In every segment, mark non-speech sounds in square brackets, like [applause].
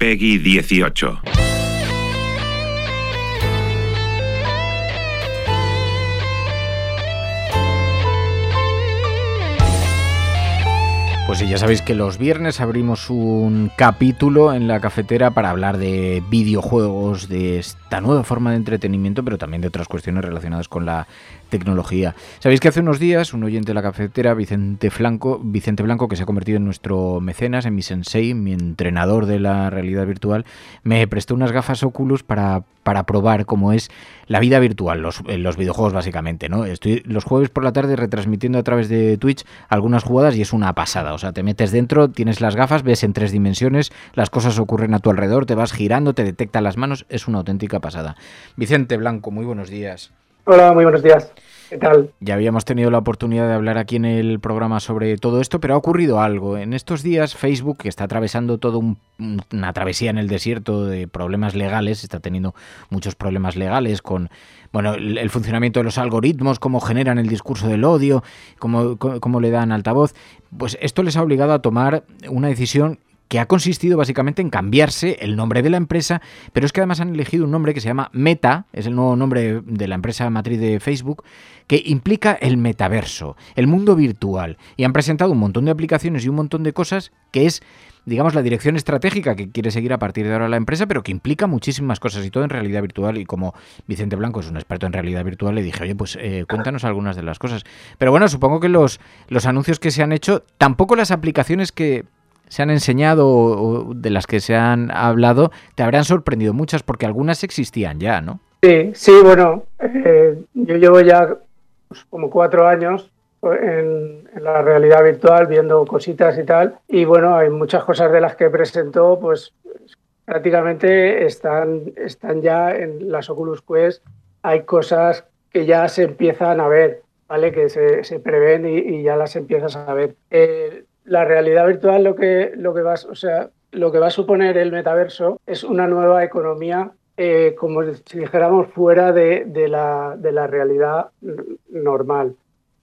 Peggy 18. Pues ya sabéis que los viernes abrimos un capítulo en la cafetera para hablar de videojuegos, de esta nueva forma de entretenimiento, pero también de otras cuestiones relacionadas con la tecnología. Sabéis que hace unos días un oyente de la cafetera, Vicente Blanco, Vicente Blanco, que se ha convertido en nuestro mecenas, en mi sensei, mi entrenador de la realidad virtual, me prestó unas gafas Oculus para, para probar cómo es la vida virtual, los, los videojuegos básicamente, ¿no? Estoy los jueves por la tarde retransmitiendo a través de Twitch algunas jugadas y es una pasada. O sea, te metes dentro, tienes las gafas, ves en tres dimensiones, las cosas ocurren a tu alrededor, te vas girando, te detecta las manos, es una auténtica pasada. Vicente Blanco, muy buenos días. Hola, muy buenos días. ¿Qué tal? Ya habíamos tenido la oportunidad de hablar aquí en el programa sobre todo esto, pero ha ocurrido algo. En estos días Facebook, que está atravesando toda una travesía en el desierto de problemas legales, está teniendo muchos problemas legales con bueno, el, funcionamiento de los algoritmos, cómo generan el discurso del odio, cómo, cómo le dan altavoz, pues esto les ha obligado a tomar una decisión que ha consistido básicamente en cambiarse el nombre de la empresa, pero es que además han elegido un nombre que se llama Meta, es el nuevo nombre de la empresa matriz de Facebook, que implica el metaverso, el mundo virtual, y han presentado un montón de aplicaciones y un montón de cosas que es digamos, la dirección estratégica que quiere seguir a partir de ahora la empresa, pero que implica muchísimas cosas y todo en realidad virtual. Y como Vicente Blanco es un experto en realidad virtual, le dije, oye, pues eh, cuéntanos algunas de las cosas. Pero bueno, supongo que los, los anuncios que se han hecho, tampoco las aplicaciones que se han enseñado o de las que se han hablado, te habrán sorprendido muchas porque algunas existían ya, ¿no? Sí, sí, bueno, eh, yo llevo ya pues, como cuatro años en, la realidad virtual viendo cositas y tal, y bueno, hay muchas cosas de las que presentó, pues prácticamente están, están ya en las Oculus Quest, hay cosas que ya se empiezan a ver, ¿vale? Que se, se prevén y, ya las empiezas a ver. Eh, la realidad virtual lo que, lo que va, o sea, lo que va a suponer el metaverso es una nueva economía, eh, como si dijéramos, fuera de, de, la, de, la, realidad normal.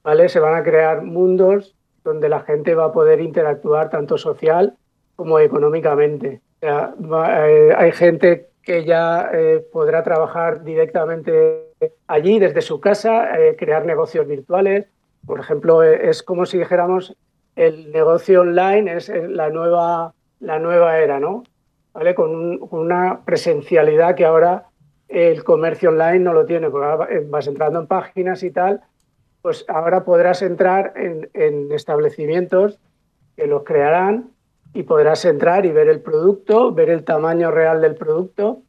¿vale? Se van a crear mundos donde la gente va a poder interactuar tanto social como económicamente. Eh, hay gente que ya eh, podrá trabajar directamente allí desde su casa, crear negocios virtuales. Por ejemplo, es como si dijéramos el negocio online es la nueva, la nueva era, ¿no? ¿Vale? Con, una presencialidad que ahora el comercio online no lo tiene, porque vas entrando en páginas y tal, pues ahora podrás entrar en, establecimientos que los crearán y podrás entrar y ver el producto, ver el tamaño real del producto,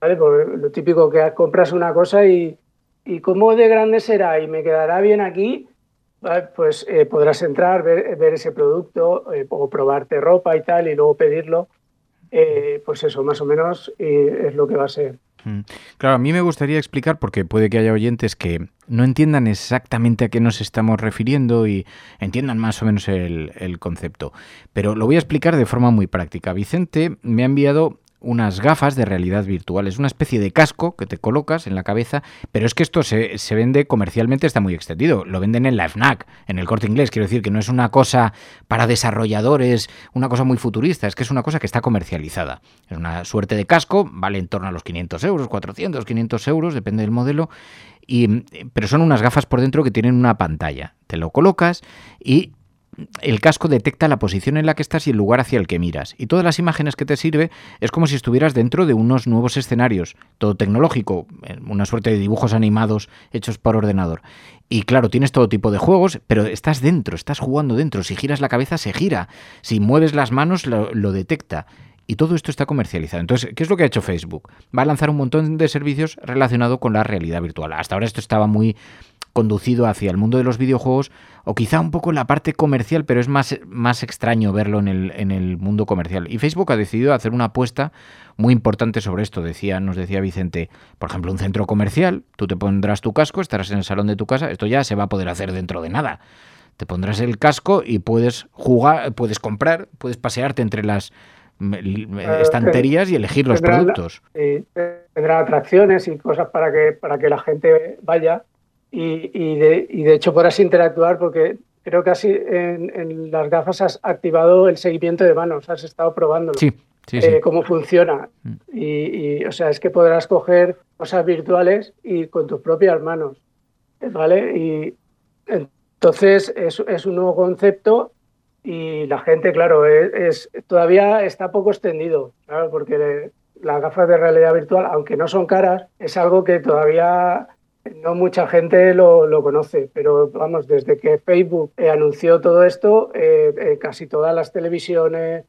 ¿vale? Porque lo típico que compras una cosa y, y cómo de grande será y me quedará bien aquí, pues eh, podrás entrar, ver, ese producto eh, o probarte ropa y tal y luego pedirlo. Eh, pues eso, más o menos es lo que va a ser. Mm. Claro, a mí me gustaría explicar, porque puede que haya oyentes que no entiendan exactamente a qué nos estamos refiriendo y entiendan más o menos el, el concepto. Pero lo voy a explicar de forma muy práctica. Vicente me ha enviado unas gafas de realidad virtual. Es una especie de casco que te colocas en la cabeza, pero es que esto se, vende comercialmente, está muy extendido. Lo venden en la FNAC, en el corte inglés. Quiero decir que no es una cosa para desarrolladores, una cosa muy futurista, es que es una cosa que está comercializada. Es una suerte de casco, vale en torno a los 500 euros, 400, 500 euros, depende del modelo. Y, pero son unas gafas por dentro que tienen una pantalla. Te lo colocas y el casco detecta la posición en la que estás y el lugar hacia el que miras. Y todas las imágenes que te sirve es como si estuvieras dentro de unos nuevos escenarios, todo tecnológico, una suerte de dibujos animados hechos por ordenador. Y claro, tienes todo tipo de juegos, pero estás dentro, estás jugando dentro. Si giras la cabeza, se gira. Si mueves las manos, lo, lo detecta. Y todo esto está comercializado. Entonces, ¿qué es lo que ha hecho Facebook? Va a lanzar un montón de servicios relacionados con la realidad virtual. Hasta ahora esto estaba muy conducido hacia el mundo de los videojuegos o quizá un poco la parte comercial, pero es más, más extraño verlo en el, en el mundo comercial. Y Facebook ha decidido hacer una apuesta muy importante sobre esto. Decía, nos decía Vicente, por ejemplo, un centro comercial, tú te pondrás tu casco, estarás en el salón de tu casa, esto ya se va a poder hacer dentro de nada. Te pondrás el casco y puedes jugar, puedes comprar, puedes pasearte entre las estanterías y elegir los productos. tendrá atracciones y cosas para que, para que la gente vaya y, y, de, y de hecho podrás interactuar porque creo que así en, en, las gafas has activado el seguimiento de manos, has estado probándolo. Sí, sí, eh, sí. cómo funciona. Mm. Y, y, o sea, es que podrás coger cosas virtuales y con tus propias manos. ¿Vale? Y entonces es, es un nuevo concepto y la gente, claro, es, todavía está poco extendido, porque las gafas de realidad virtual, aunque no son caras, es algo que todavía no mucha gente lo, lo, conoce, pero vamos, desde que Facebook eh, anunció todo esto, eh, eh, casi todas las televisiones,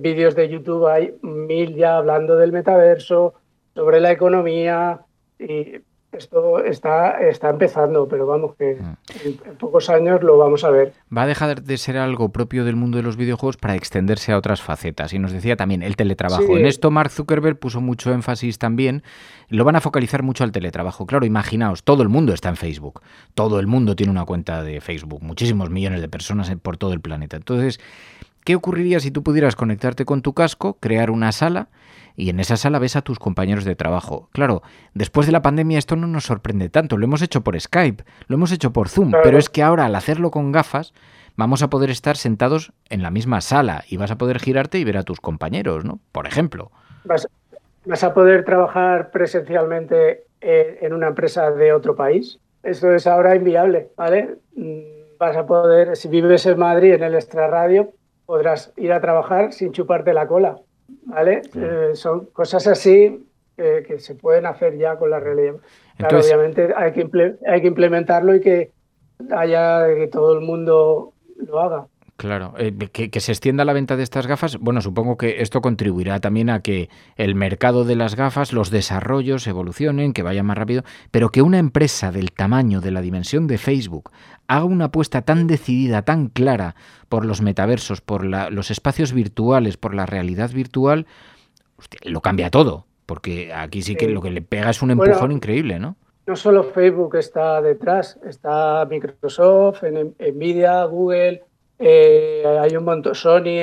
vídeos de YouTube hay mil ya hablando del metaverso, sobre la economía y esto está, está empezando, pero vamos que en, en, pocos años lo vamos a ver. Va a dejar de ser algo propio del mundo de los videojuegos para extenderse a otras facetas. Y nos decía también el teletrabajo. Sí. En esto Mark Zuckerberg puso mucho énfasis también. Lo van a focalizar mucho al teletrabajo. Claro, imaginaos, todo el mundo está en Facebook. Todo el mundo tiene una cuenta de Facebook. Muchísimos millones de personas por todo el planeta. Entonces, ¿qué ocurriría si tú pudieras conectarte con tu casco, crear una sala? Y en esa sala ves a tus compañeros de trabajo. Claro, después de la pandemia esto no nos sorprende tanto, lo hemos hecho por Skype, lo hemos hecho por Zoom, claro. pero es que ahora al hacerlo con gafas vamos a poder estar sentados en la misma sala y vas a poder girarte y ver a tus compañeros, ¿no? Por ejemplo. Vas, vas a poder trabajar presencialmente en una empresa de otro país. Eso es ahora inviable, ¿vale? Mm, vas a poder, si vives en Madrid en el extrarradio, podrás ir a trabajar sin chuparte la cola. ¿Vale? Sí. Eh, son cosas así eh, que se pueden hacer ya con la realidad. Claro, Entonces, obviamente hay que, hay que implementarlo y que haya que todo el mundo lo haga. Claro, eh, que, que, se extienda la venta de estas gafas, bueno, supongo que esto contribuirá también a que el mercado de las gafas, los desarrollos evolucionen, que vaya más rápido, pero que una empresa del tamaño, de la dimensión de Facebook, haga una apuesta tan decidida, tan clara por los metaversos, por la, los espacios virtuales, por la realidad virtual, hostia, lo cambia todo, porque aquí sí que lo que le pega es un empujón bueno, increíble, ¿no? No solo Facebook está detrás, está Microsoft, Nvidia, Google, eh, hay un montón, Sony,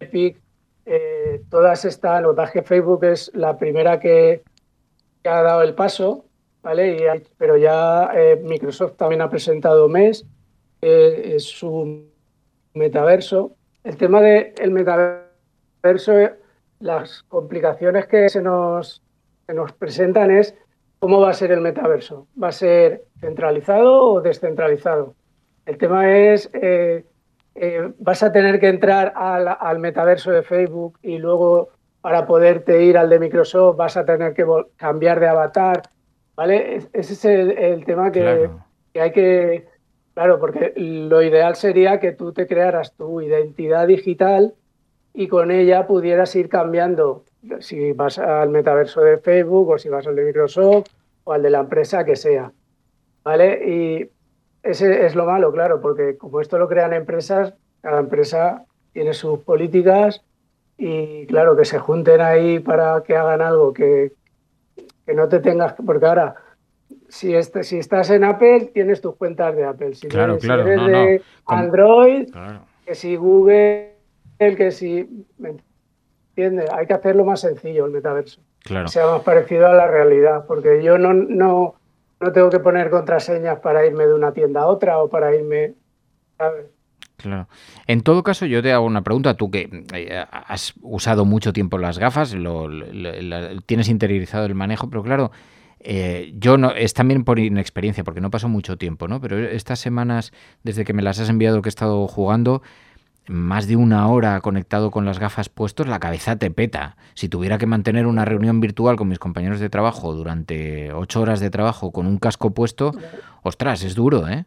Epic, eh, todas están, lo que que Facebook es la primera que, que ha dado el paso, ¿vale? Y hay, pero ya eh, Microsoft también ha presentado MES, eh, es su metaverso. El tema del de metaverso, las complicaciones que se nos, se nos presentan es cómo va a ser el metaverso. ¿Va a ser centralizado o descentralizado? El tema es eh, vas a tener que entrar al, al, metaverso de Facebook y luego para poderte ir al de Microsoft vas a tener que cambiar de avatar, ¿vale? Ese es el, el tema que, claro. que, hay que, claro, porque lo ideal sería que tú te crearas tu identidad digital y con ella pudieras ir cambiando si vas al metaverso de Facebook o si vas al de Microsoft o al de la empresa que sea, ¿vale? Y ese es lo malo, claro, porque como esto lo crean empresas, cada empresa tiene sus políticas y claro, que se junten ahí para que hagan algo que, que no te tengas, porque ahora, si, este, si estás en Apple, tienes tus cuentas de Apple. Si claro, eres, claro, si eres no, de no. Android, claro. que si Google, que si... ¿me entiendes? Hay que hacerlo más sencillo el metaverso. Claro. Que sea más parecido a la realidad, porque yo no... no no tengo que poner contraseñas para irme de una tienda a otra o para irme, ¿sabes? Claro. En todo caso, yo te hago una pregunta. Tú que eh, has usado mucho tiempo las gafas, lo, tienes interiorizado el manejo, pero claro, Eh, yo no, es también por inexperiencia, porque no pasó mucho tiempo, ¿no? Pero estas semanas, desde que me las has enviado, que he estado jugando, más de una hora conectado con las gafas puestos, la cabeza te peta. Si tuviera que mantener una reunión virtual con mis compañeros de trabajo durante ocho horas de trabajo con un casco puesto, ostras, es duro, ¿eh?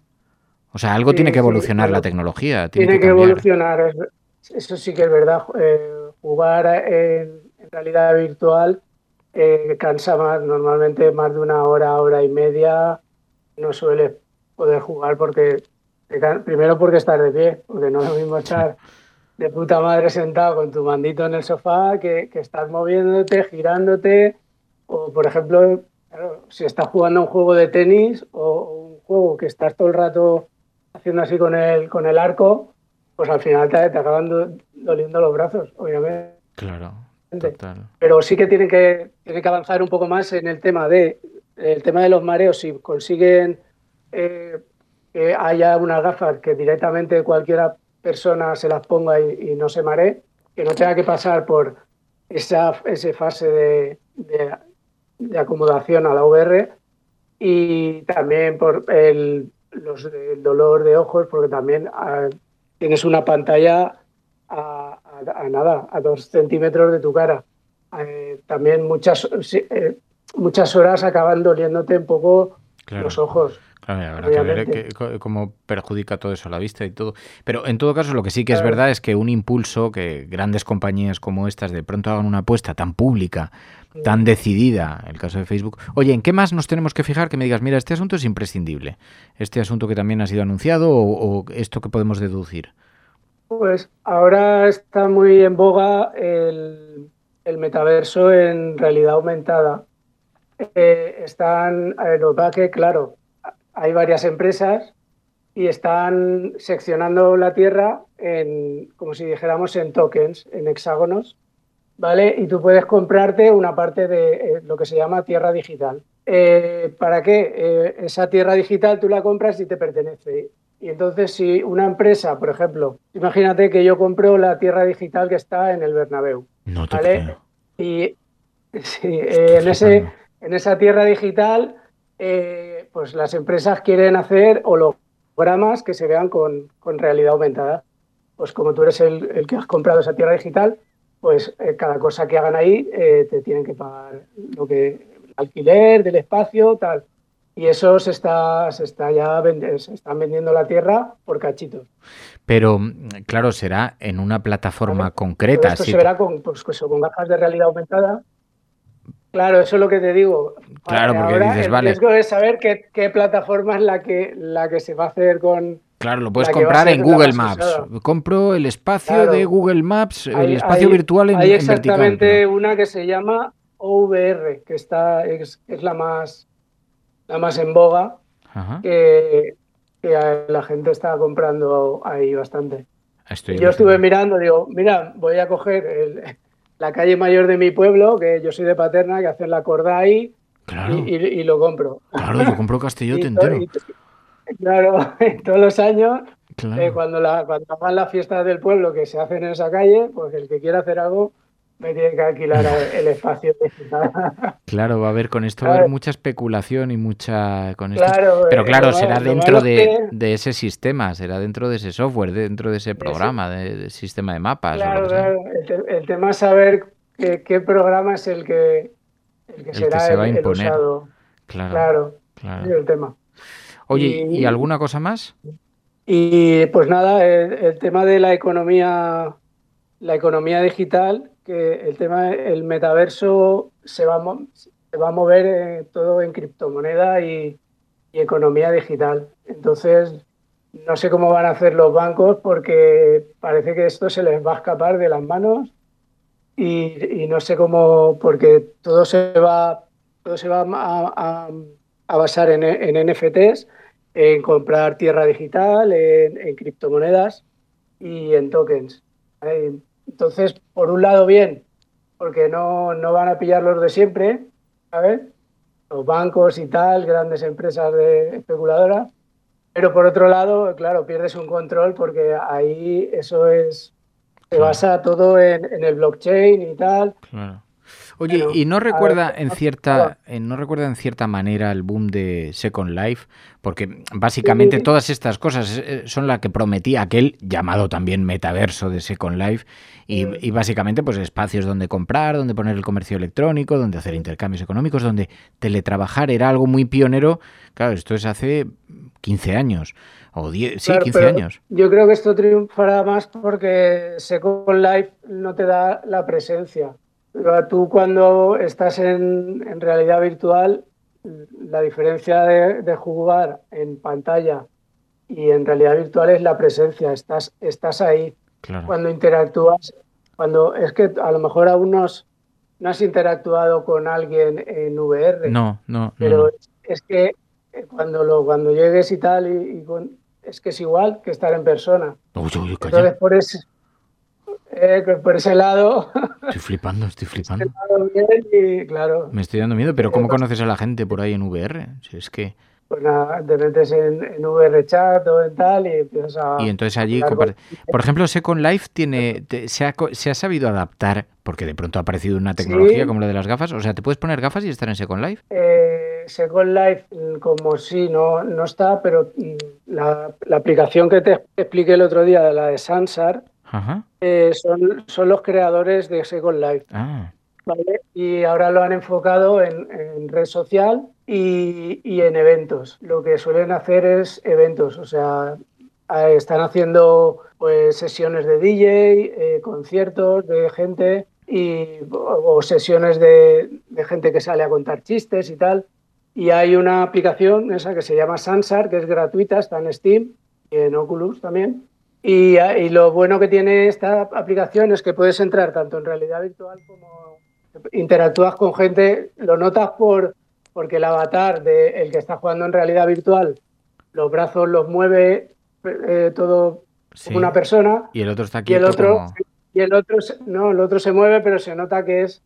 O sea, algo tiene que evolucionar la tecnología. Tiene, que, evolucionar, eso sí que es verdad. Eh, jugar en, realidad virtual eh, cansa más, normalmente más de una hora, hora y media, no suele poder jugar porque Primero porque estar de pie, porque no es lo mismo estar de puta madre sentado con tu mandito en el sofá que, que estás moviéndote, girándote, o por ejemplo, si estás jugando un juego de tenis o un juego que estás todo el rato haciendo así con el, con el arco, pues al final te, te acaban doliendo los brazos, obviamente. Claro. Pero sí que tienen que, tienen que avanzar un poco más en el tema de el tema de los mareos, si consiguen eh, que haya unas gafas que directamente cualquiera persona se las ponga y, no se maree, que no tenga que pasar por esa, esa fase de, de, acomodación a la VR y también por el, los, dolor de ojos, porque también ah, tienes una pantalla a, nada, a dos centímetros de tu cara. Eh, también muchas, eh, muchas horas acaban doliéndote un poco los ojos. Claro, habrá que ver cómo perjudica todo eso a la vista y todo. Pero en todo caso, lo que sí que es verdad es que un impulso que grandes compañías como estas de pronto hagan una apuesta tan pública, tan decidida, el caso de Facebook. Oye, ¿en qué más nos tenemos que fijar? Que me digas, mira, este asunto es imprescindible. Este asunto que también ha sido anunciado o, esto que podemos deducir. Pues ahora está muy en boga el, metaverso en realidad aumentada. Eh, están, lo que claro, hay varias empresas y están seccionando la Tierra en, como si dijéramos, en tokens, en hexágonos, ¿vale? Y tú puedes comprarte una parte de eh, lo que se llama tierra digital. Eh, ¿Para qué? Eh, esa tierra digital tú la compras y te pertenece. Y entonces si una empresa, por ejemplo, imagínate que yo compro la tierra digital que está en el Bernabéu, no ¿vale? Y [laughs] en, ese, en esa tierra digital pues las empresas quieren hacer hologramas que se vean con, realidad aumentada. Pues como tú eres el, que has comprado esa tierra digital, pues eh, cada cosa que hagan ahí eh, te tienen que pagar lo que el alquiler del espacio, tal. Y eso se está, se está ya se están vendiendo la tierra por cachitos. Pero, claro, será en una plataforma concreta. esto se verá con, pues, con gafas de realidad aumentada Claro, eso es lo que te digo. Claro, porque Ahora, dices, el vale. riesgo es saber qué, plataforma es la que, la que se va a hacer con. Claro, lo puedes comprar en Google Maps. Compro el espacio de Google Maps, el espacio virtual en Hay exactamente una que se llama OVR, que está es, la más la más en boga, que, la gente está comprando ahí bastante. yo estuve mirando, digo, mira, voy a coger el, la calle mayor de mi pueblo, que yo soy de Paterna, que hacen la corda ahí y, lo compro. Claro, yo compro Castellote [laughs] entero. claro, [laughs] todos los años, eh, cuando, la, cuando hagan las fiestas del pueblo que se hacen en esa calle, pues el que quiera hacer algo me tiene que alquilar [laughs] el espacio. claro, va a haber con esto va a haber mucha especulación y mucha con esto. Pero eh, claro, será dentro de, ese sistema, será dentro de ese software, dentro de ese programa, de, sistema de mapas. Claro, claro. El, tema es saber qué, programa es el que, el que será se va a imponer. Claro, claro, el tema. Oye, ¿y, alguna cosa más? Y pues nada, el tema de la economía, la economía digital que el tema, el metaverso se va, se va a mover eh, todo en criptomoneda y, economía digital. Entonces, no sé cómo van a hacer los bancos porque parece que esto se les va a escapar de las manos y, no sé cómo, porque todo se va, todo se va a, basar en, en, NFTs, en comprar tierra digital, en, criptomonedas y en tokens. Entonces, por un lado, bien, porque no, no van a pillar los de siempre, ¿sabes? Los bancos y tal, grandes empresas de especuladoras. Pero por otro lado, claro, pierdes un control porque ahí eso es. Se basa todo en, el blockchain y tal. Oye, Pero, ¿y no recuerda ver, en cierta eh, no recuerda en cierta manera el boom de Second Life? Porque básicamente Sí. todas estas cosas eh, son la que prometía aquel llamado también metaverso de Second Life y, y básicamente pues espacios donde comprar, donde poner el comercio electrónico, donde hacer intercambios económicos, donde teletrabajar era algo muy pionero. Claro, esto es hace 15 años o 10, sí, Claro, 15 pero años. Yo creo que esto triunfará más porque Second Life no te da la presencia. Pero Tú cuando estás en, en realidad virtual, la diferencia de, de jugar en pantalla y en realidad virtual es la presencia. Estás, estás ahí Claro. cuando interactúas. Cuando es que a lo mejor aún no has, no has interactuado con alguien en VR. No, no, Pero no. es, es que eh, cuando lo cuando llegues y tal, y, y con- es que es igual que estar en persona. Uy, uy. Entonces, por eh, que por ese lado, Estoy flipando, estoy flipando. bien, y claro, Me estoy dando miedo, pero ¿cómo conoces a la gente por ahí en VR? Si es que... pues nada, te metes en, en VR chat o en tal y empiezas a. Y entonces allí, por ejemplo, Second Life tiene, te- se, ha, se ha sabido adaptar, porque de pronto ha aparecido una tecnología Sí. como la de las gafas. O sea, ¿te puedes poner gafas y estar en Second Life? Eh, Second Life, mm, como sí, no, no está, pero mm, la, la aplicación que te expliqué el otro día, la de Sansar, Ajá. eh, son, son los creadores de Second Life. Ah, ¿vale? Y ahora lo han enfocado en, en red social y, y en eventos. Lo que suelen hacer es eventos, o sea, están haciendo pues sesiones de DJ, eh, conciertos de gente y, o, o sesiones de, de gente que sale a contar chistes y tal. Y hay una aplicación, esa que se llama Sansar, que es gratuita, está en Steam y en Oculus también. Y, y lo bueno que tiene esta aplicación es que puedes entrar tanto en realidad virtual como interactúas con gente, lo notas por porque el avatar de el que está jugando en realidad virtual, los brazos los mueve eh, todo sí. como una persona Y el otro está y el otro como... y el otro se- no, el otro se mueve, pero se nota que es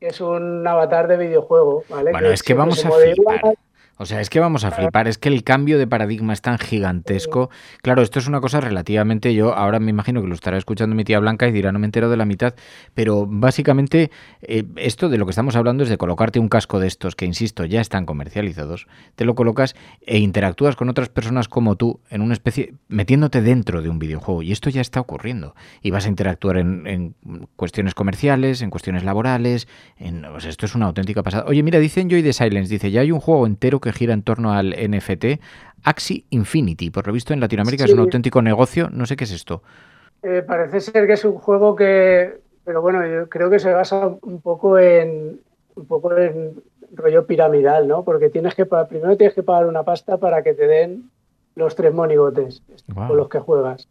que es un avatar de videojuego, ¿vale? Bueno, es que vamos a flipar. igual. O sea, es que vamos a flipar, es que el cambio de paradigma es tan gigantesco. Claro, esto es una cosa relativamente, yo ahora me imagino que lo estará escuchando mi tía Blanca y dirá, no me entero de la mitad, pero básicamente eh, esto de lo que estamos hablando es de colocarte un casco de estos, que insisto, ya están comercializados, te lo colocas e interactúas con otras personas como tú en una especie, metiéndote dentro de un videojuego, y esto ya está ocurriendo. Y vas a interactuar en, en cuestiones comerciales, en cuestiones laborales, en, esto es una auténtica pasada. Oye, mira, dicen Joy de Silence, dice, ya hay un juego entero que gira en torno al NFT, Axie Infinity. Por lo visto en Latinoamérica es un auténtico negocio. No sé qué es esto. Eh, parece ser que es un juego que, pero bueno, yo creo que se basa un poco en un poco en rollo piramidal, ¿no? Porque tienes que primero tienes que pagar una pasta para que te den los tres monigotes Guau. con los que juegas.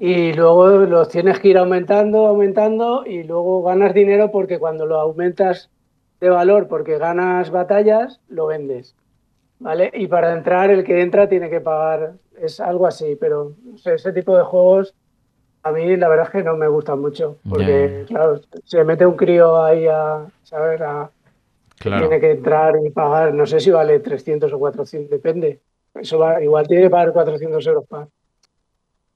Y luego los tienes que ir aumentando, aumentando y luego ganas dinero porque cuando lo aumentas de valor porque ganas batallas, lo vendes. ¿Vale? Y para entrar, el que entra tiene que pagar. Es algo así, pero no sé, ese tipo de juegos a mí la verdad es que no me gustan mucho. Porque, claro, se mete un crío ahí a, ¿sabes? A, Claro. tiene que entrar y pagar, no sé si vale 300 o 400, depende. Eso va, igual tiene que pagar 400 euros para.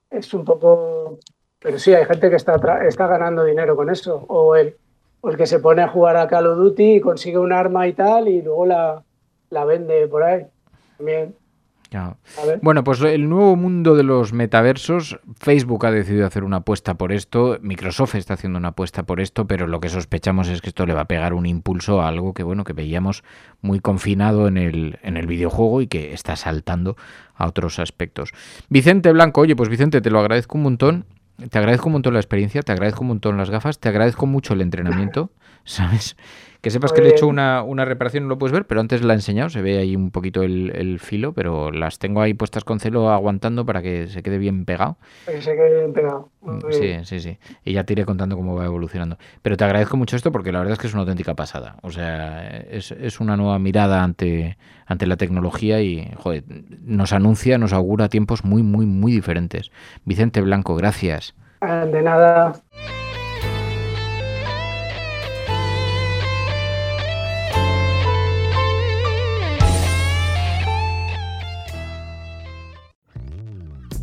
Es un poco. Pero sí, hay gente que está, está ganando dinero con eso. O el, o el que se pone a jugar a Call of Duty y consigue un arma y tal y luego la, la vende por ahí. También. Ya. Bueno, pues el nuevo mundo de los metaversos, Facebook ha decidido hacer una apuesta por esto, Microsoft está haciendo una apuesta por esto, pero lo que sospechamos es que esto le va a pegar un impulso a algo que bueno, que veíamos muy confinado en el, en el videojuego y que está saltando a otros aspectos. Vicente Blanco, oye, pues Vicente, te lo agradezco un montón. Te agradezco un montón la experiencia, te agradezco un montón las gafas, te agradezco mucho el entrenamiento, [laughs] ¿sabes? Que sepas que le he hecho Pues- una, una reparación, no lo puedes ver, pero antes la he enseñado, se ve ahí un poquito el, el filo, pero las tengo ahí puestas con celo aguantando para que se quede bien pegado. Que se quede bien pegado. Muy Sí, bien. sí, sí. Y ya te iré contando cómo va evolucionando. Pero te agradezco mucho esto porque la verdad es que es una auténtica pasada. O sea, es, es una nueva mirada ante, ante la tecnología y, joder, nos anuncia, nos augura tiempos muy, muy, muy diferentes. Vicente Blanco, gracias. De nada.